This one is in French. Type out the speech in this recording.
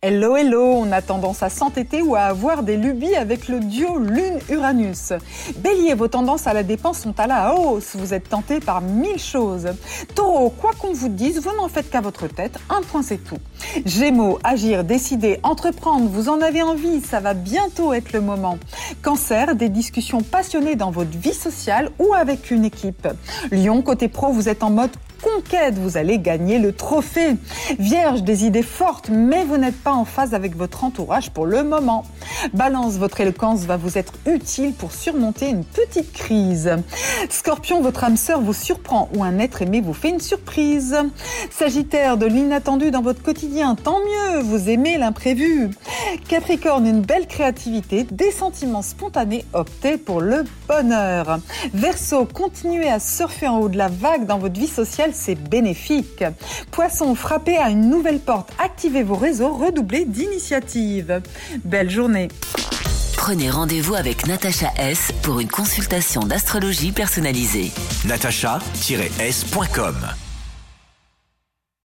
Hello hello, on a tendance à s'entêter ou à avoir des lubies avec le duo Lune-Uranus. Bélier, vos tendances à la dépense sont à la hausse, vous êtes tenté par mille choses. Taureau, quoi qu'on vous dise, vous n'en faites qu'à votre tête, un point c'est tout. Gémeaux, agir, décider, entreprendre, vous en avez envie, ça va bientôt être le moment. Cancer, des discussions passionnées dans votre vie sociale ou avec une équipe. Lion, côté pro, vous êtes en mode conquête, vous allez gagner le trophée. Vierge, des idées fortes, mais vous n'êtes pas en phase avec votre entourage pour le moment. Balance, votre éloquence va vous être utile pour surmonter une petite crise. Scorpion, votre âme sœur vous surprend ou un être aimé vous fait une surprise. Sagittaire, de l'inattendu dans votre quotidien, tant mieux, vous aimez l'imprévu. Capricorne, une belle créativité, des sentiments spontanés, optez pour le bonheur. Verseau, continuez à surfer en haut de la vague dans votre vie sociale, c'est bénéfique. Poisson, frappez à une nouvelle porte, activez vos réseaux, redoublez d'initiative. Belle journée. Prenez rendez-vous avec Natacha S pour une consultation d'astrologie personnalisée. natacha-s.com